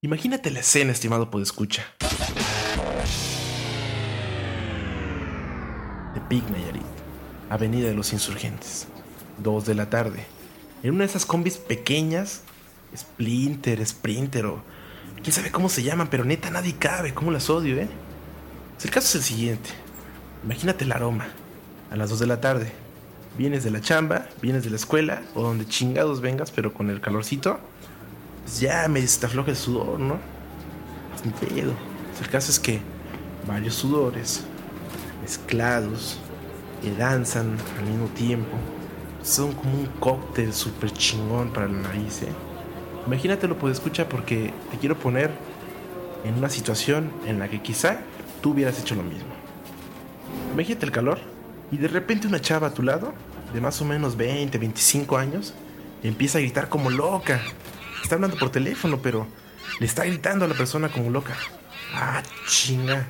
Imagínate la escena, estimado podescucha. Tepic Nayarit, Avenida de los Insurgentes, 2 de la tarde. En una de esas combis pequeñas, Splinter, Sprinter o quién sabe cómo se llaman, pero neta nadie cabe, cómo las odio, ¿eh? El caso es el siguiente. Imagínate el aroma. A las 2 de la tarde. Vienes de la chamba, vienes de la escuela o donde chingados vengas, pero con el calorcito pues ya me afloja el sudor, ¿no? Sin pedo. El caso es que varios sudores mezclados que danzan al mismo tiempo son como un cóctel súper chingón para la nariz, ¿eh? Imagínate lo puedes escuchar porque te quiero poner en una situación en la que quizá tú hubieras hecho lo mismo. Imagínate el calor y de repente una chava a tu lado, de más o menos 20, 25 años, empieza a gritar como loca Está hablando por teléfono, pero le está gritando a la persona como loca. Ah, chinga.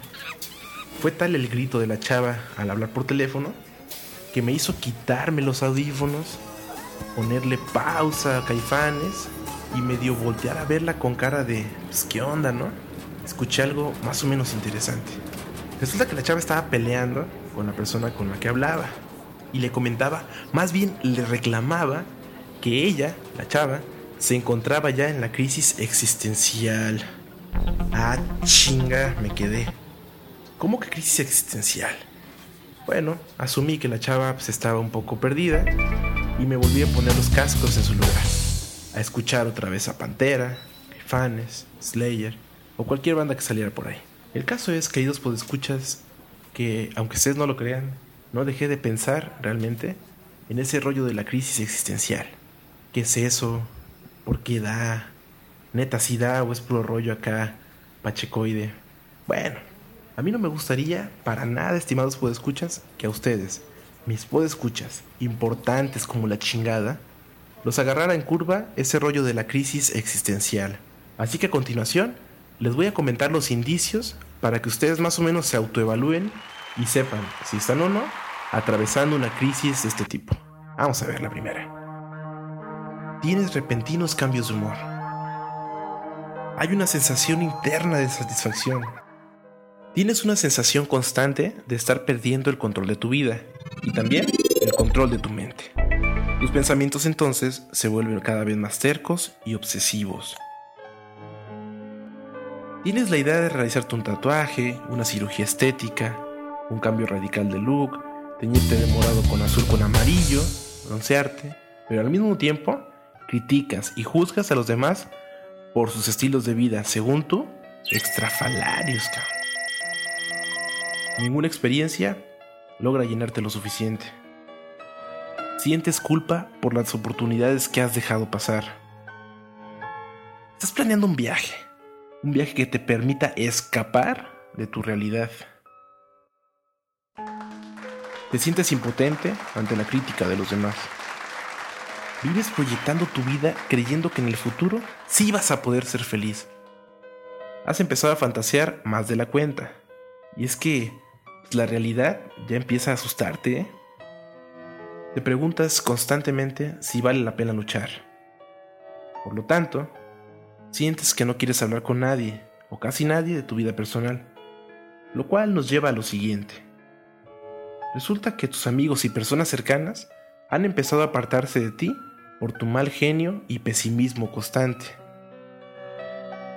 Fue tal el grito de la chava al hablar por teléfono que me hizo quitarme los audífonos, ponerle pausa a Caifanes y medio voltear a verla con cara de, pues, ¿qué onda, no? Escuché algo más o menos interesante. Resulta que la chava estaba peleando con la persona con la que hablaba y le comentaba, más bien le reclamaba que ella, la chava, se encontraba ya en la crisis existencial. Ah, chinga, me quedé. ¿Cómo que crisis existencial? Bueno, asumí que la chava pues, estaba un poco perdida y me volví a poner los cascos en su lugar. A escuchar otra vez a Pantera, Fanes, Slayer o cualquier banda que saliera por ahí. El caso es, queridos escuchas que aunque ustedes no lo crean, no dejé de pensar realmente en ese rollo de la crisis existencial. ¿Qué es eso? ¿Por qué da? Neta, si da o es puro rollo acá, pachecoide. Bueno, a mí no me gustaría para nada, estimados podescuchas, que a ustedes, mis podescuchas, importantes como la chingada, los agarrara en curva ese rollo de la crisis existencial. Así que a continuación, les voy a comentar los indicios para que ustedes más o menos se autoevalúen y sepan si están o no atravesando una crisis de este tipo. Vamos a ver la primera tienes repentinos cambios de humor. Hay una sensación interna de satisfacción. Tienes una sensación constante de estar perdiendo el control de tu vida y también el control de tu mente. Tus pensamientos entonces se vuelven cada vez más tercos y obsesivos. Tienes la idea de realizarte un tatuaje, una cirugía estética, un cambio radical de look, teñirte de morado con azul con amarillo, broncearte, pero al mismo tiempo criticas y juzgas a los demás por sus estilos de vida, según tú, extrafalarios, cabrón. Ninguna experiencia logra llenarte lo suficiente. Sientes culpa por las oportunidades que has dejado pasar. Estás planeando un viaje, un viaje que te permita escapar de tu realidad. Te sientes impotente ante la crítica de los demás. Vives proyectando tu vida creyendo que en el futuro sí vas a poder ser feliz. Has empezado a fantasear más de la cuenta. Y es que la realidad ya empieza a asustarte. ¿eh? Te preguntas constantemente si vale la pena luchar. Por lo tanto, sientes que no quieres hablar con nadie o casi nadie de tu vida personal. Lo cual nos lleva a lo siguiente. Resulta que tus amigos y personas cercanas han empezado a apartarse de ti por tu mal genio y pesimismo constante.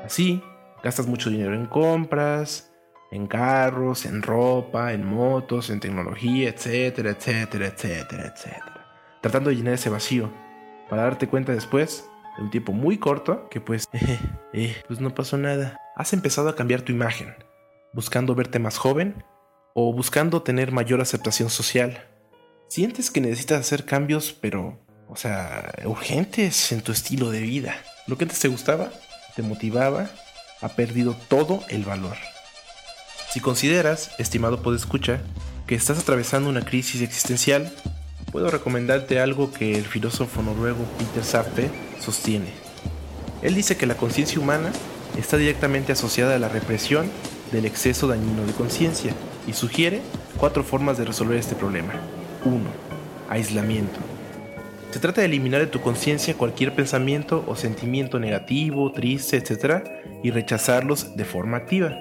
Así, gastas mucho dinero en compras, en carros, en ropa, en motos, en tecnología, etcétera, etcétera, etcétera, etcétera. Tratando de llenar ese vacío, para darte cuenta después, de un tiempo muy corto, que pues, eh, pues no pasó nada. Has empezado a cambiar tu imagen, buscando verte más joven o buscando tener mayor aceptación social. Sientes que necesitas hacer cambios, pero o sea, urgentes en tu estilo de vida. Lo que antes te gustaba, te motivaba, ha perdido todo el valor. Si consideras, estimado podescucha, que estás atravesando una crisis existencial, puedo recomendarte algo que el filósofo noruego Peter Sappe sostiene. Él dice que la conciencia humana está directamente asociada a la represión del exceso dañino de conciencia y sugiere cuatro formas de resolver este problema. 1. Aislamiento. Se trata de eliminar de tu conciencia cualquier pensamiento o sentimiento negativo, triste, etc. y rechazarlos de forma activa.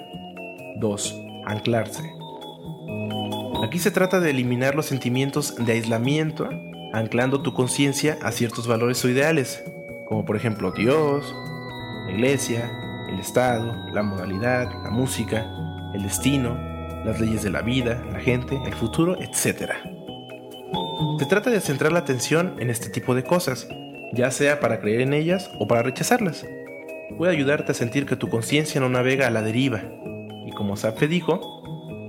2. Anclarse. Aquí se trata de eliminar los sentimientos de aislamiento, anclando tu conciencia a ciertos valores o ideales, como por ejemplo Dios, la iglesia, el Estado, la modalidad, la música, el destino, las leyes de la vida, la gente, el futuro, etc. Se trata de centrar la atención en este tipo de cosas, ya sea para creer en ellas o para rechazarlas. Puede ayudarte a sentir que tu conciencia no navega a la deriva, y como Sapfe dijo,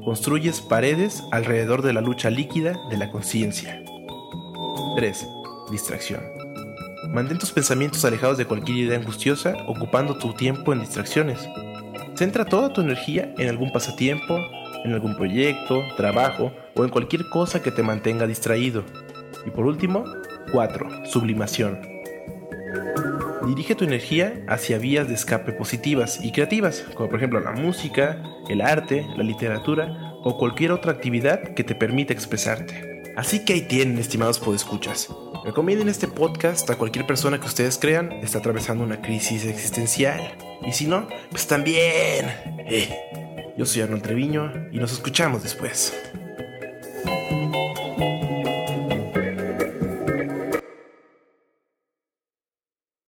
construyes paredes alrededor de la lucha líquida de la conciencia. 3. Distracción. Mantén tus pensamientos alejados de cualquier idea angustiosa, ocupando tu tiempo en distracciones. Centra toda tu energía en algún pasatiempo, en algún proyecto, trabajo o en cualquier cosa que te mantenga distraído. Y por último, 4. Sublimación. Dirige tu energía hacia vías de escape positivas y creativas, como por ejemplo la música, el arte, la literatura o cualquier otra actividad que te permita expresarte. Así que ahí tienen, estimados podescuchas. Recomienden este podcast a cualquier persona que ustedes crean está atravesando una crisis existencial. Y si no, pues también. Eh. Yo soy Arnold Treviño y nos escuchamos después.